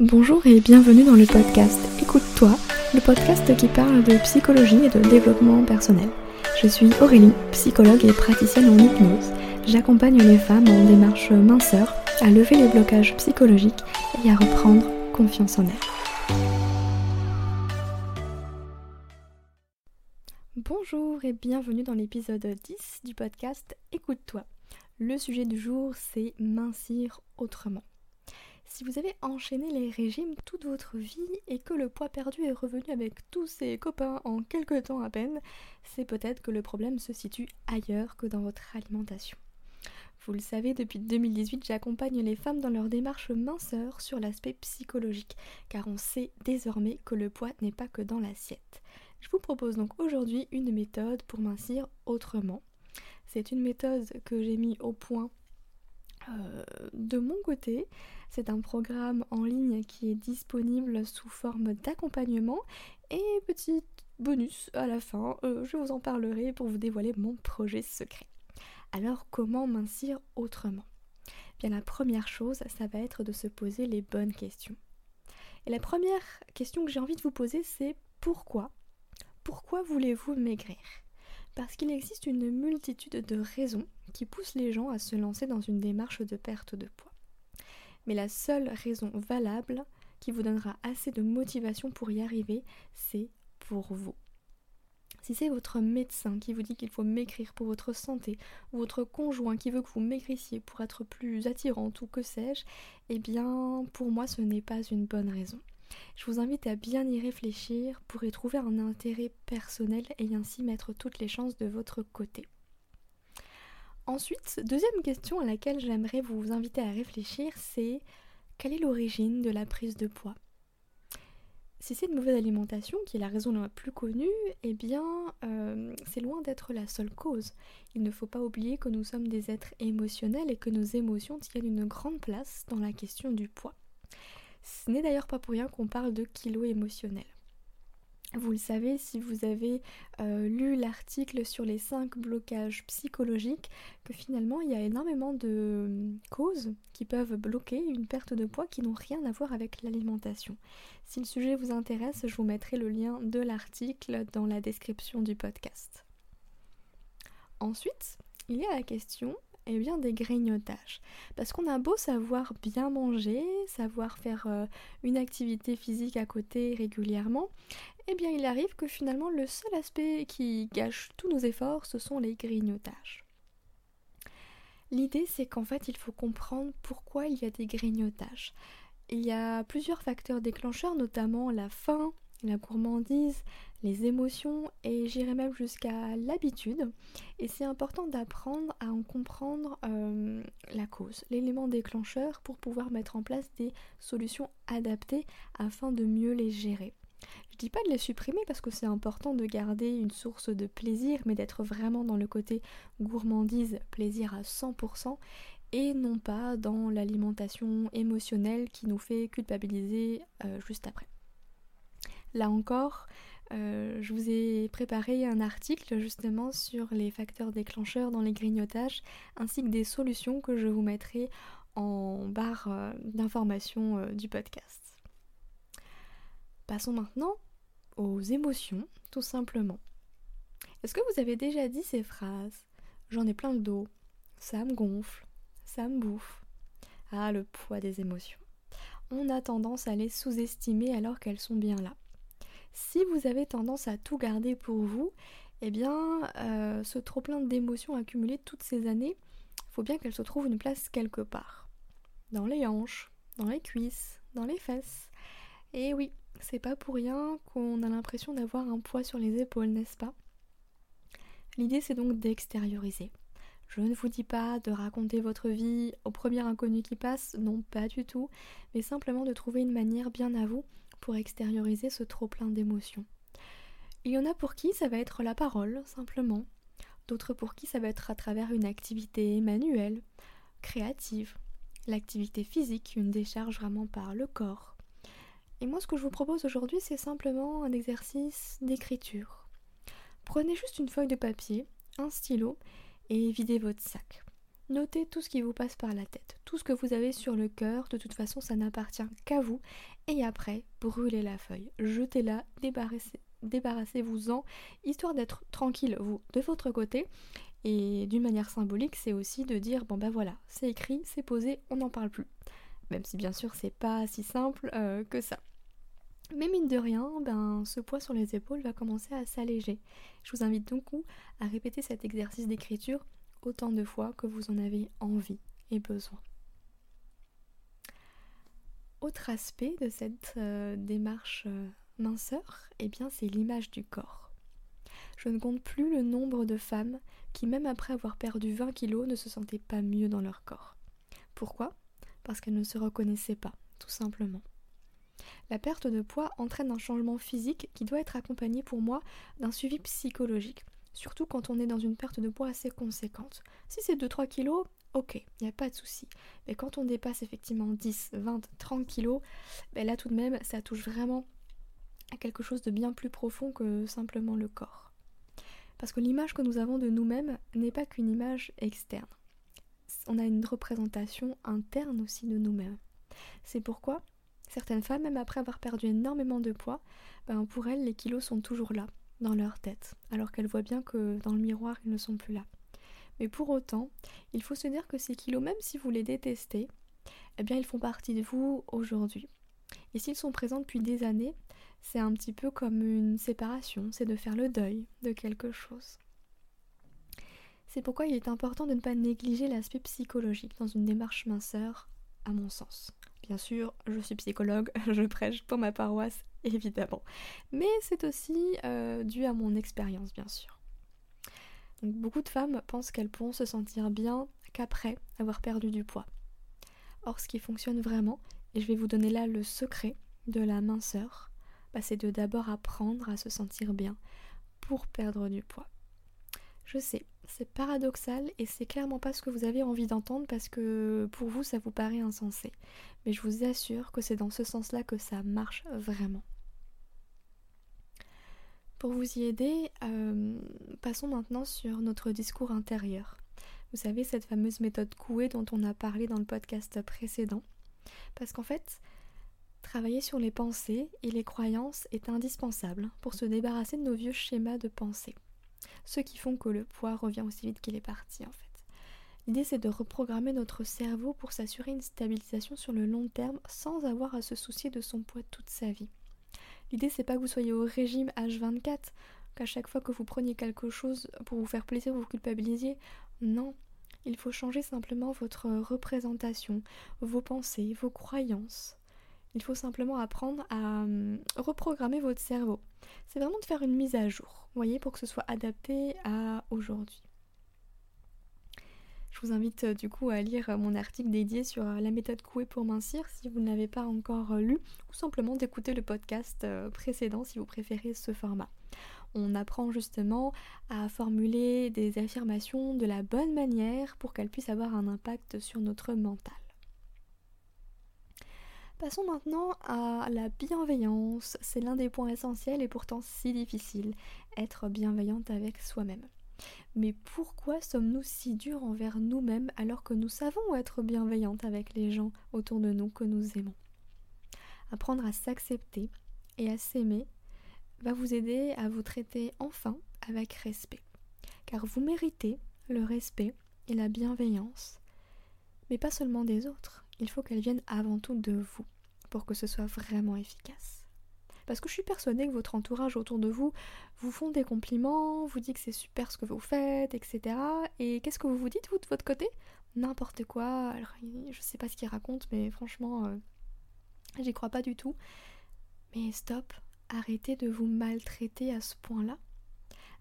Bonjour et bienvenue dans le podcast Écoute-toi, le podcast qui parle de psychologie et de développement personnel. Je suis Aurélie, psychologue et praticienne en hypnose. J'accompagne les femmes en démarche minceur à lever les blocages psychologiques et à reprendre confiance en elles. Bonjour et bienvenue dans l'épisode 10 du podcast Écoute-toi. Le sujet du jour c'est mincir autrement. Si vous avez enchaîné les régimes toute votre vie et que le poids perdu est revenu avec tous ses copains en quelques temps à peine, c'est peut-être que le problème se situe ailleurs que dans votre alimentation. Vous le savez, depuis 2018, j'accompagne les femmes dans leur démarche minceur sur l'aspect psychologique, car on sait désormais que le poids n'est pas que dans l'assiette. Je vous propose donc aujourd'hui une méthode pour mincir autrement. C'est une méthode que j'ai mis au point euh, de mon côté, c'est un programme en ligne qui est disponible sous forme d'accompagnement et petit bonus à la fin, euh, je vous en parlerai pour vous dévoiler mon projet secret. Alors comment mincir autrement? Bien la première chose, ça va être de se poser les bonnes questions. Et la première question que j'ai envie de vous poser, c'est pourquoi? Pourquoi voulez-vous maigrir? Parce qu'il existe une multitude de raisons qui poussent les gens à se lancer dans une démarche de perte de poids. Mais la seule raison valable qui vous donnera assez de motivation pour y arriver, c'est pour vous. Si c'est votre médecin qui vous dit qu'il faut maigrir pour votre santé, ou votre conjoint qui veut que vous maigrissiez pour être plus attirante ou que sais-je, eh bien pour moi ce n'est pas une bonne raison. Je vous invite à bien y réfléchir pour y trouver un intérêt personnel et ainsi mettre toutes les chances de votre côté. Ensuite, deuxième question à laquelle j'aimerais vous inviter à réfléchir, c'est quelle est l'origine de la prise de poids? Si c'est une mauvaise alimentation qui est la raison la plus connue, eh bien euh, c'est loin d'être la seule cause. Il ne faut pas oublier que nous sommes des êtres émotionnels et que nos émotions tiennent une grande place dans la question du poids. Ce n'est d'ailleurs pas pour rien qu'on parle de kilo émotionnel. Vous le savez si vous avez euh, lu l'article sur les 5 blocages psychologiques, que finalement il y a énormément de hum, causes qui peuvent bloquer une perte de poids qui n'ont rien à voir avec l'alimentation. Si le sujet vous intéresse, je vous mettrai le lien de l'article dans la description du podcast. Ensuite, il y a la question eh bien des grignotages. Parce qu'on a beau savoir bien manger, savoir faire euh, une activité physique à côté régulièrement, eh bien il arrive que finalement le seul aspect qui gâche tous nos efforts, ce sont les grignotages. L'idée c'est qu'en fait il faut comprendre pourquoi il y a des grignotages. Il y a plusieurs facteurs déclencheurs, notamment la faim, la gourmandise, les émotions et j'irai même jusqu'à l'habitude. Et c'est important d'apprendre à en comprendre euh, la cause, l'élément déclencheur pour pouvoir mettre en place des solutions adaptées afin de mieux les gérer. Je dis pas de les supprimer parce que c'est important de garder une source de plaisir, mais d'être vraiment dans le côté gourmandise, plaisir à 100%, et non pas dans l'alimentation émotionnelle qui nous fait culpabiliser euh, juste après. Là encore, euh, je vous ai préparé un article justement sur les facteurs déclencheurs dans les grignotages ainsi que des solutions que je vous mettrai en barre euh, d'information euh, du podcast. Passons maintenant aux émotions, tout simplement. Est-ce que vous avez déjà dit ces phrases? J'en ai plein le dos, ça me gonfle, ça me bouffe. Ah, le poids des émotions. On a tendance à les sous-estimer alors qu'elles sont bien là. Si vous avez tendance à tout garder pour vous, eh bien, euh, ce trop-plein d'émotions accumulées toutes ces années, il faut bien qu'elles se trouvent une place quelque part. Dans les hanches, dans les cuisses, dans les fesses. Et oui, c'est pas pour rien qu'on a l'impression d'avoir un poids sur les épaules, n'est-ce pas? L'idée c'est donc d'extérioriser. Je ne vous dis pas de raconter votre vie au premier inconnu qui passe, non pas du tout, mais simplement de trouver une manière bien à vous pour extérioriser ce trop plein d'émotions. Il y en a pour qui ça va être la parole, simplement. D'autres pour qui ça va être à travers une activité manuelle, créative, l'activité physique, une décharge vraiment par le corps. Et moi ce que je vous propose aujourd'hui c'est simplement un exercice d'écriture. Prenez juste une feuille de papier, un stylo et videz votre sac. Notez tout ce qui vous passe par la tête, tout ce que vous avez sur le cœur, de toute façon ça n'appartient qu'à vous. Et après, brûlez la feuille, jetez-la, débarrassez-vous-en, histoire d'être tranquille, vous, de votre côté. Et d'une manière symbolique, c'est aussi de dire, bon ben voilà, c'est écrit, c'est posé, on n'en parle plus. Même si bien sûr c'est pas si simple euh, que ça. Mais mine de rien, ben, ce poids sur les épaules va commencer à s'alléger. Je vous invite donc à répéter cet exercice d'écriture autant de fois que vous en avez envie et besoin. Autre aspect de cette euh, démarche euh, minceur, eh bien c'est l'image du corps. Je ne compte plus le nombre de femmes qui, même après avoir perdu 20 kilos, ne se sentaient pas mieux dans leur corps. Pourquoi? Parce qu'elles ne se reconnaissaient pas, tout simplement. La perte de poids entraîne un changement physique qui doit être accompagné pour moi d'un suivi psychologique, surtout quand on est dans une perte de poids assez conséquente. Si c'est 2-3 kilos, ok, il n'y a pas de souci. Mais quand on dépasse effectivement 10, 20, 30 kilos, ben là tout de même, ça touche vraiment à quelque chose de bien plus profond que simplement le corps. Parce que l'image que nous avons de nous-mêmes n'est pas qu'une image externe. On a une représentation interne aussi de nous-mêmes. C'est pourquoi certaines femmes, même après avoir perdu énormément de poids, ben pour elles, les kilos sont toujours là, dans leur tête, alors qu'elles voient bien que dans le miroir, ils ne sont plus là. Mais pour autant, il faut se dire que ces kilos, même si vous les détestez, eh bien ils font partie de vous aujourd'hui. Et s'ils sont présents depuis des années, c'est un petit peu comme une séparation, c'est de faire le deuil de quelque chose. C'est pourquoi il est important de ne pas négliger l'aspect psychologique dans une démarche minceur, à mon sens. Bien sûr, je suis psychologue, je prêche pour ma paroisse, évidemment. Mais c'est aussi euh, dû à mon expérience, bien sûr. beaucoup de femmes pensent qu'elles pourront se sentir bien qu'après avoir perdu du poids. Or, ce qui fonctionne vraiment, et je vais vous donner là le secret de la minceur, bah, c'est de d'abord apprendre à se sentir bien pour perdre du poids. Je sais, c'est paradoxal et c'est clairement pas ce que vous avez envie d'entendre parce que pour vous ça vous paraît insensé. Mais je vous assure que c'est dans ce sens-là que ça marche vraiment. Pour vous y aider, euh, passons maintenant sur notre discours intérieur. Vous savez, cette fameuse méthode Coué dont on a parlé dans le podcast précédent. Parce qu'en fait, travailler sur les pensées et les croyances est indispensable pour se débarrasser de nos vieux schémas de pensée ceux qui font que le poids revient aussi vite qu'il est parti en fait. L'idée c'est de reprogrammer notre cerveau pour s'assurer une stabilisation sur le long terme sans avoir à se soucier de son poids toute sa vie. L'idée c'est pas que vous soyez au régime H24, qu'à chaque fois que vous preniez quelque chose pour vous faire plaisir vous vous culpabilisiez. Non, il faut changer simplement votre représentation, vos pensées, vos croyances. Il faut simplement apprendre à hum, reprogrammer votre cerveau. C'est vraiment de faire une mise à jour voyez, pour que ce soit adapté à aujourd'hui. Je vous invite euh, du coup à lire euh, mon article dédié sur euh, la méthode Coué pour mincir si vous ne l'avez pas encore lu, ou simplement d'écouter le podcast précédent si vous préférez ce format. On apprend justement à formuler des affirmations de la bonne manière pour qu'elles puissent avoir un impact sur notre mental. Passons maintenant à la bienveillance. C'est l'un des points essentiels et pourtant si difficile, être bienveillante avec soi-même. Mais pourquoi sommes-nous si durs envers nous-mêmes alors que nous savons être bienveillantes avec les gens autour de nous que nous aimons? Apprendre à s'accepter et à s'aimer va vous aider à vous traiter enfin avec respect. Car vous méritez le respect et la bienveillance, mais pas seulement des autres il faut qu'elles viennent avant tout de vous pour que ce soit vraiment efficace. Parce que je suis persuadée que votre entourage autour de vous vous font des compliments, vous dit que c'est super ce que vous faites, etc. Et qu'est-ce que vous vous dites, vous, de votre côté? N'importe quoi. Alors, je sais pas ce qu'ils racontent, mais franchement, euh, j'y crois pas du tout. Mais stop, arrêtez de vous maltraiter à ce point-là.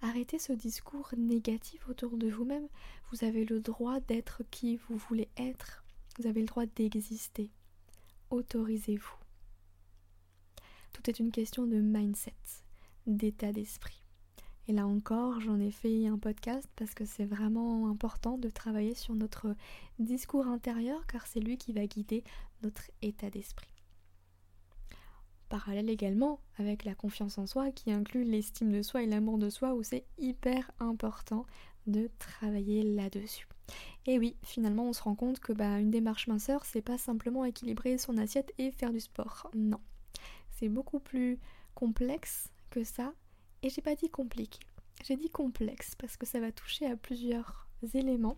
Arrêtez ce discours négatif autour de vous-même. Vous avez le droit d'être qui vous voulez être vous avez le droit d'exister. Autorisez-vous. Tout est une question de mindset, d'état d'esprit. Et là encore, j'en ai fait un podcast parce que c'est vraiment important de travailler sur notre discours intérieur car c'est lui qui va guider notre état d'esprit. Parallèle également avec la confiance en soi qui inclut l'estime de soi et l'amour de soi où c'est hyper important de travailler là-dessus. Et oui, finalement, on se rend compte que bah, une démarche minceur, c'est pas simplement équilibrer son assiette et faire du sport. Non. C'est beaucoup plus complexe que ça. Et j'ai pas dit compliqué. J'ai dit complexe parce que ça va toucher à plusieurs éléments.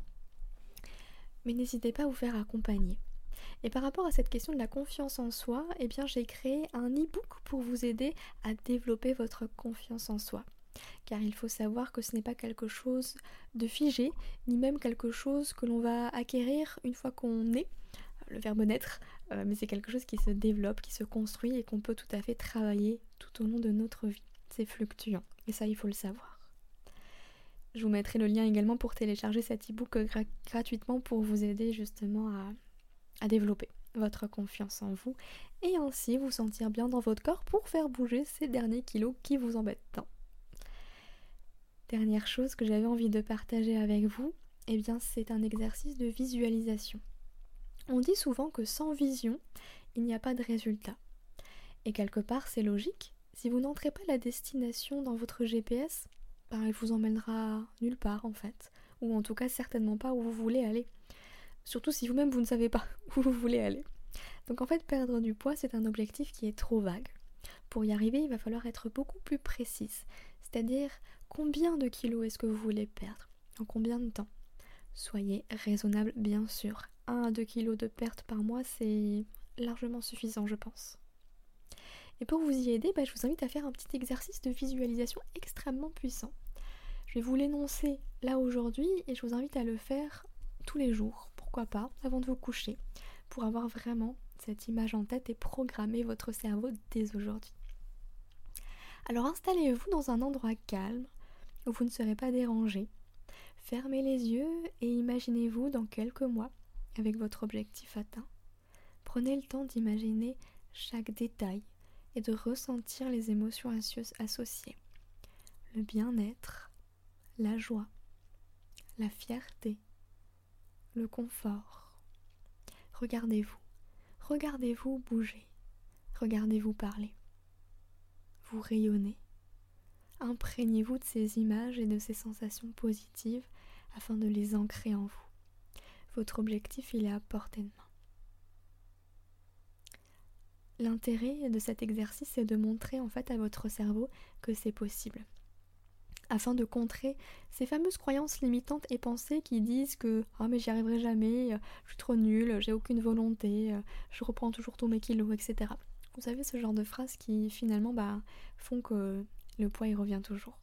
Mais n'hésitez pas à vous faire accompagner. Et par rapport à cette question de la confiance en soi, eh bien j'ai créé un e-book pour vous aider à développer votre confiance en soi. Car il faut savoir que ce n'est pas quelque chose de figé, ni même quelque chose que l'on va acquérir une fois qu'on est, le verbe naître, euh, mais c'est quelque chose qui se développe, qui se construit et qu'on peut tout à fait travailler tout au long de notre vie. C'est fluctuant, et ça il faut le savoir. Je vous mettrai le lien également pour télécharger cet e-book gratuitement pour vous aider justement à, à développer votre confiance en vous et ainsi vous sentir bien dans votre corps pour faire bouger ces derniers kilos qui vous embêtent tant. Dernière chose que j'avais envie de partager avec vous, eh bien c'est un exercice de visualisation. On dit souvent que sans vision, il n'y a pas de résultat. Et quelque part c'est logique, si vous n'entrez pas la destination dans votre GPS, bah, il vous emmènera nulle part en fait, ou en tout cas certainement pas où vous voulez aller. Surtout si vous-même vous ne savez pas où vous voulez aller. Donc en fait perdre du poids c'est un objectif qui est trop vague. Pour y arriver il va falloir être beaucoup plus précise, c'est-à-dire combien de kilos est-ce que vous voulez perdre, en combien de temps? Soyez raisonnable bien sûr. 1 à 2 kilos de perte par mois c'est largement suffisant je pense. Et pour vous y aider, bah, je vous invite à faire un petit exercice de visualisation extrêmement puissant. Je vais vous l'énoncer là aujourd'hui et je vous invite à le faire tous les jours, pourquoi pas, avant de vous coucher, pour avoir vraiment cette image en tête et programmer votre cerveau dès aujourd'hui. Alors installez-vous dans un endroit calme où vous ne serez pas dérangé. Fermez les yeux et imaginez-vous dans quelques mois avec votre objectif atteint. Prenez le temps d'imaginer chaque détail et de ressentir les émotions associées. Le bien-être, la joie, la fierté, le confort. Regardez-vous, regardez-vous bouger, regardez-vous parler. Vous rayonnez. Imprégnez-vous de ces images et de ces sensations positives afin de les ancrer en vous. Votre objectif, il est à portée de main. L'intérêt de cet exercice est de montrer en fait à votre cerveau que c'est possible. Afin de contrer ces fameuses croyances limitantes et pensées qui disent que oh mais j'y arriverai jamais, je suis trop nulle, j'ai aucune volonté, je reprends toujours tous mes kilos, etc. Vous savez ce genre de phrases qui finalement bah, font que le poids y revient toujours.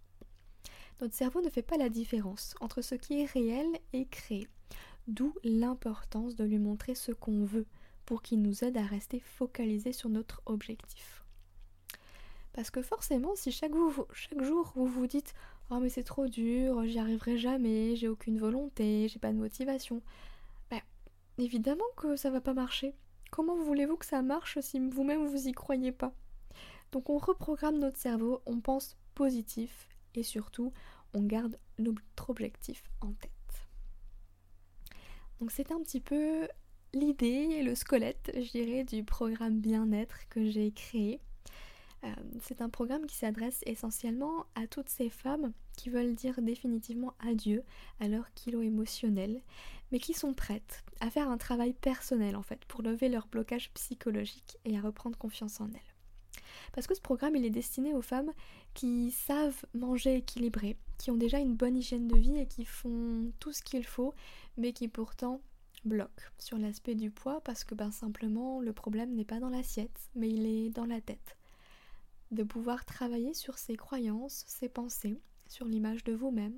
Notre cerveau ne fait pas la différence entre ce qui est réel et créé, d'où l'importance de lui montrer ce qu'on veut, pour qu'il nous aide à rester focalisés sur notre objectif. Parce que forcément, si chaque, jour vous vous dites Oh, mais c'est trop dur, j'y arriverai jamais, j'ai aucune volonté, j'ai pas de motivation, ben, évidemment que ça va pas marcher. Comment voulez-vous que ça marche si vous-même vous y croyez pas? Donc on reprogramme notre cerveau, on pense positif et surtout on garde notre objectif en tête. Donc c'est un petit peu l'idée et le squelette, je dirais, du programme bien-être que j'ai créé. Euh, c'est un programme qui s'adresse essentiellement à toutes ces femmes qui veulent dire définitivement adieu à leur kilo émotionnel, mais qui sont prêtes à faire un travail personnel en fait pour lever leur blocage psychologique et à reprendre confiance en elles. Parce que ce programme il est destiné aux femmes qui savent manger équilibré, qui ont déjà une bonne hygiène de vie et qui font tout ce qu'il faut, mais qui pourtant bloque sur l'aspect du poids parce que ben simplement le problème n'est pas dans l'assiette mais il est dans la tête. De pouvoir travailler sur ses croyances, ses pensées, sur l'image de vous-même.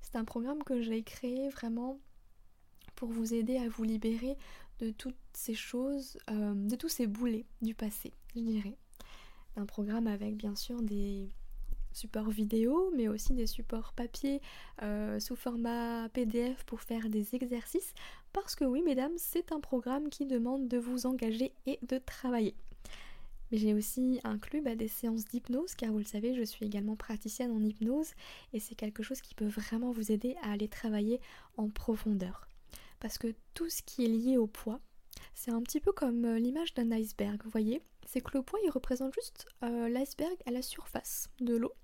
C'est un programme que j'ai créé vraiment pour vous aider à vous libérer de toutes ces choses, euh, de tous ces boulets du passé, je dirais. Un programme avec bien sûr des supports vidéo, mais aussi des supports papier euh, sous format PDF pour faire des exercices, parce que oui, mesdames, c'est un programme qui demande de vous engager et de travailler. Mais j'ai aussi inclus bah, des séances d'hypnose, car vous le savez, je suis également praticienne en hypnose, et c'est quelque chose qui peut vraiment vous aider à aller travailler en profondeur. Parce que tout ce qui est lié au poids, c'est un petit peu comme euh, l'image d'un iceberg, vous voyez? C'est que le poids, il représente juste euh, l'iceberg à la surface de l'eau.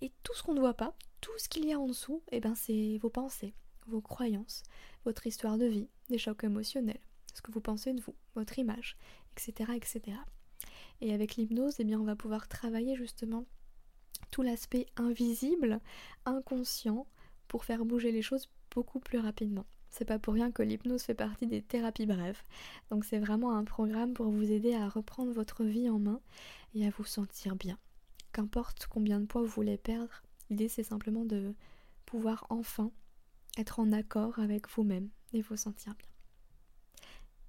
Et tout ce qu'on ne voit pas, tout ce qu'il y a en dessous, eh ben c'est vos pensées, vos croyances, votre histoire de vie, des chocs émotionnels, ce que vous pensez de vous, votre image, etc. etc. Et avec l'hypnose, eh bien on va pouvoir travailler justement tout l'aspect invisible, inconscient, pour faire bouger les choses beaucoup plus rapidement. C'est pas pour rien que l'hypnose fait partie des thérapies brèves. Donc c'est vraiment un programme pour vous aider à reprendre votre vie en main et à vous sentir bien. Qu'importe combien de poids vous voulez perdre, l'idée c'est simplement de pouvoir enfin être en accord avec vous-même et vous sentir bien.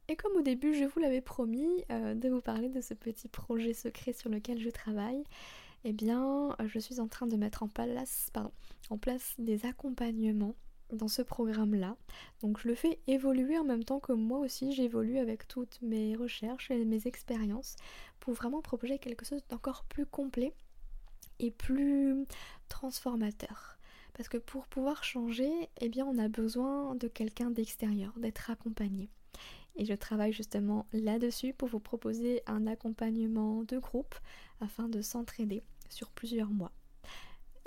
Et comme au début je vous l'avais promis euh, de vous parler de ce petit projet secret sur lequel je travaille, eh bien je suis en train de mettre en place des accompagnements dans ce programme-là. Donc je le fais évoluer en même temps que moi aussi j'évolue avec toutes mes recherches et mes expériences pour vraiment proposer quelque chose d'encore plus complet et plus transformateur. Parce que pour pouvoir changer, eh bien on a besoin de quelqu'un d'extérieur, d'être accompagné. Et je travaille justement là-dessus pour vous proposer un accompagnement de groupe afin de s'entraider sur plusieurs mois.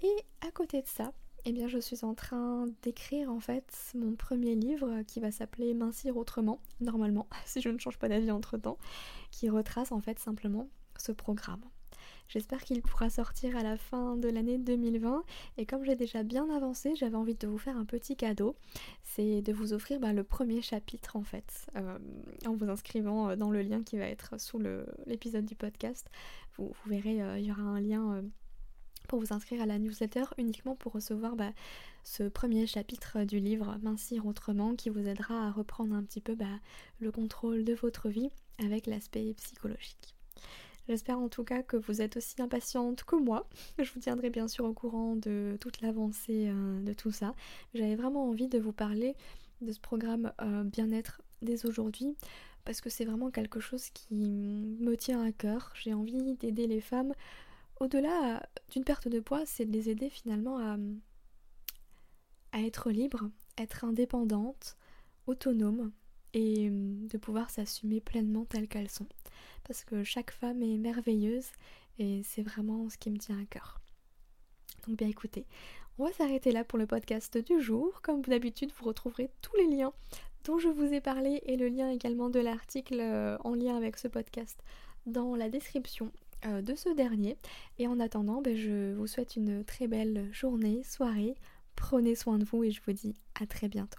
Et à côté de ça, eh bien, je suis en train d'écrire en fait mon premier livre qui va s'appeler Mincir autrement, normalement, si je ne change pas d'avis entre temps, qui retrace en fait simplement ce programme. J'espère qu'il pourra sortir à la fin de l'année 2020 et comme j'ai déjà bien avancé, j'avais envie de vous faire un petit cadeau, c'est de vous offrir bah, le premier chapitre en fait, euh, en vous inscrivant euh, dans le lien qui va être sous l'épisode du podcast. Vous, verrez, euh, il y aura un lien pour vous inscrire à la newsletter uniquement pour recevoir bah, ce premier chapitre du livre Mincir autrement qui vous aidera à reprendre un petit peu bah, le contrôle de votre vie avec l'aspect psychologique. J'espère en tout cas que vous êtes aussi impatiente que moi. Je vous tiendrai bien sûr au courant de toute l'avancée euh, de tout ça. J'avais vraiment envie de vous parler de ce programme euh, bien-être dès aujourd'hui parce que c'est vraiment quelque chose qui me tient à cœur. J'ai envie d'aider les femmes au-delà d'une perte de poids, c'est de les aider finalement à, à être libres, être indépendantes, autonomes et hum, de pouvoir s'assumer pleinement telles qu'elles sont. Parce que chaque femme est merveilleuse et c'est vraiment ce qui me tient à cœur. Donc bien écoutez, on va s'arrêter là pour le podcast du jour. Comme d'habitude, vous retrouverez tous les liens dont je vous ai parlé et le lien également de l'article euh, en lien avec ce podcast dans la description euh, de ce dernier. Et en attendant, ben, je vous souhaite une très belle journée, soirée. Prenez soin de vous et je vous dis à très bientôt.